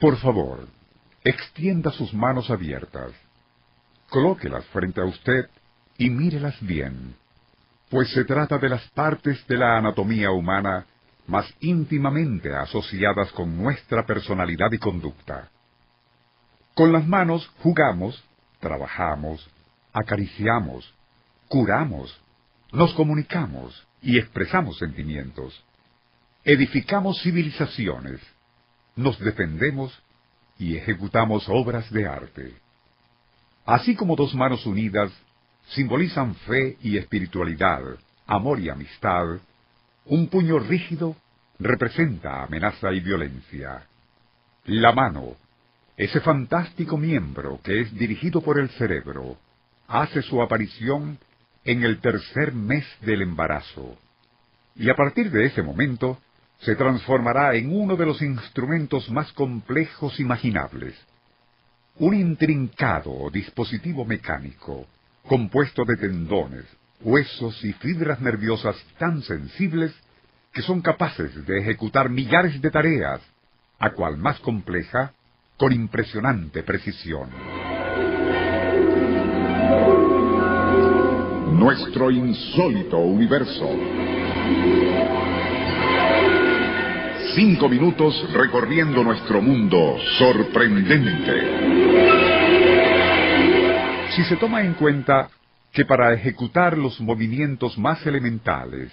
Por favor, extienda sus manos abiertas. Colóquelas frente a usted y mírelas bien, pues se trata de las partes de la anatomía humana más íntimamente asociadas con nuestra personalidad y conducta. Con las manos jugamos, trabajamos, acariciamos, curamos, nos comunicamos y expresamos sentimientos. Edificamos civilizaciones, nos defendemos y ejecutamos obras de arte. Así como dos manos unidas simbolizan fe y espiritualidad, amor y amistad, un puño rígido representa amenaza y violencia. La mano, ese fantástico miembro que es dirigido por el cerebro, hace su aparición en el tercer mes del embarazo. Y a partir de ese momento, se transformará en uno de los instrumentos más complejos imaginables. Un intrincado dispositivo mecánico, compuesto de tendones, huesos y fibras nerviosas tan sensibles que son capaces de ejecutar millares de tareas, a cual más compleja, con impresionante precisión. Nuestro insólito universo. Cinco minutos recorriendo nuestro mundo sorprendente. Si se toma en cuenta que para ejecutar los movimientos más elementales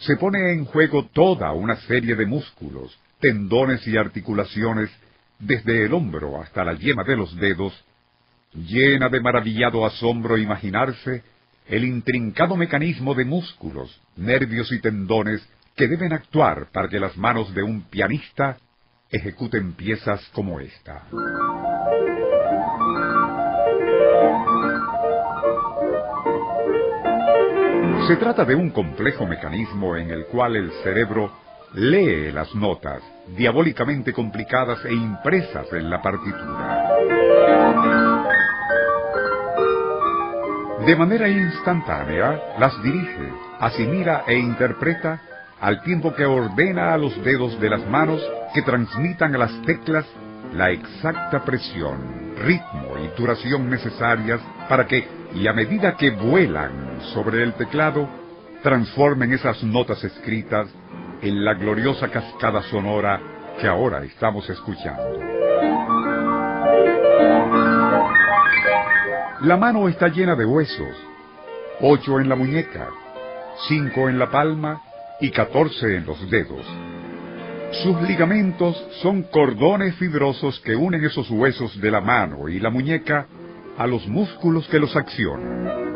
se pone en juego toda una serie de músculos, tendones y articulaciones, desde el hombro hasta la yema de los dedos, llena de maravillado asombro imaginarse el intrincado mecanismo de músculos, nervios y tendones que deben actuar para que las manos de un pianista ejecuten piezas como esta. Se trata de un complejo mecanismo en el cual el cerebro lee las notas, diabólicamente complicadas e impresas en la partitura. De manera instantánea, las dirige, asimila e interpreta al tiempo que ordena a los dedos de las manos que transmitan a las teclas la exacta presión, ritmo y duración necesarias para que, y a medida que vuelan sobre el teclado, transformen esas notas escritas en la gloriosa cascada sonora que ahora estamos escuchando. La mano está llena de huesos, ocho en la muñeca, cinco en la palma y catorce en los dedos. Sus ligamentos son cordones fibrosos que unen esos huesos de la mano y la muñeca a los músculos que los accionan.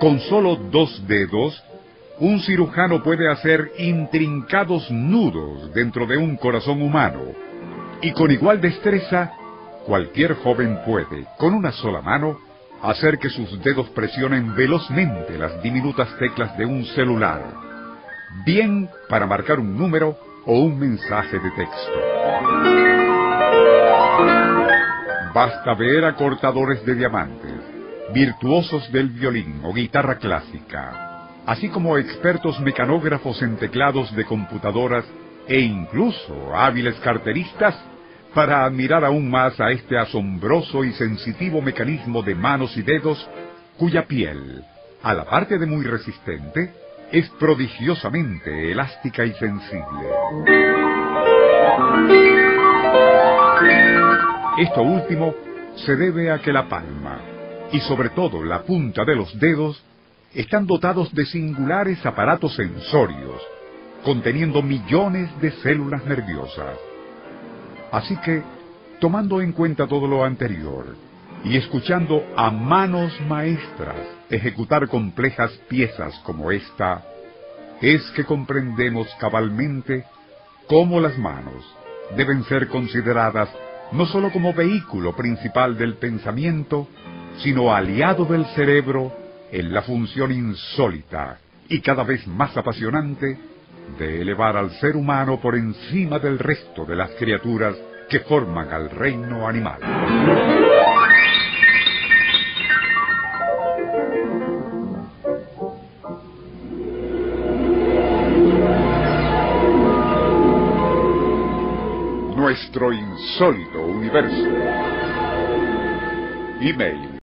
Con solo dos dedos, un cirujano puede hacer intrincados nudos dentro de un corazón humano. Y con igual destreza, cualquier joven puede, con una sola mano, hacer que sus dedos presionen velozmente las diminutas teclas de un celular, bien para marcar un número o un mensaje de texto. Basta ver a cortadores de diamantes, virtuosos del violín o guitarra clásica, así como expertos mecanógrafos en teclados de computadoras e incluso hábiles carteristas para admirar aún más a este asombroso y sensitivo mecanismo de manos y dedos cuya piel, a la parte de muy resistente, es prodigiosamente elástica y sensible. Esto último se debe a que la palma, y sobre todo la punta de los dedos, están dotados de singulares aparatos sensorios, conteniendo millones de células nerviosas. Así que, tomando en cuenta todo lo anterior, y escuchando a manos maestras ejecutar complejas piezas como esta, es que comprendemos cabalmente cómo las manos deben ser consideradas no sólo como vehículo principal del pensamiento, sino aliado del cerebro en la función insólita y cada vez más apasionante de elevar al ser humano por encima del resto de las criaturas que forman al reino animal. Nuestro insólito universo. Email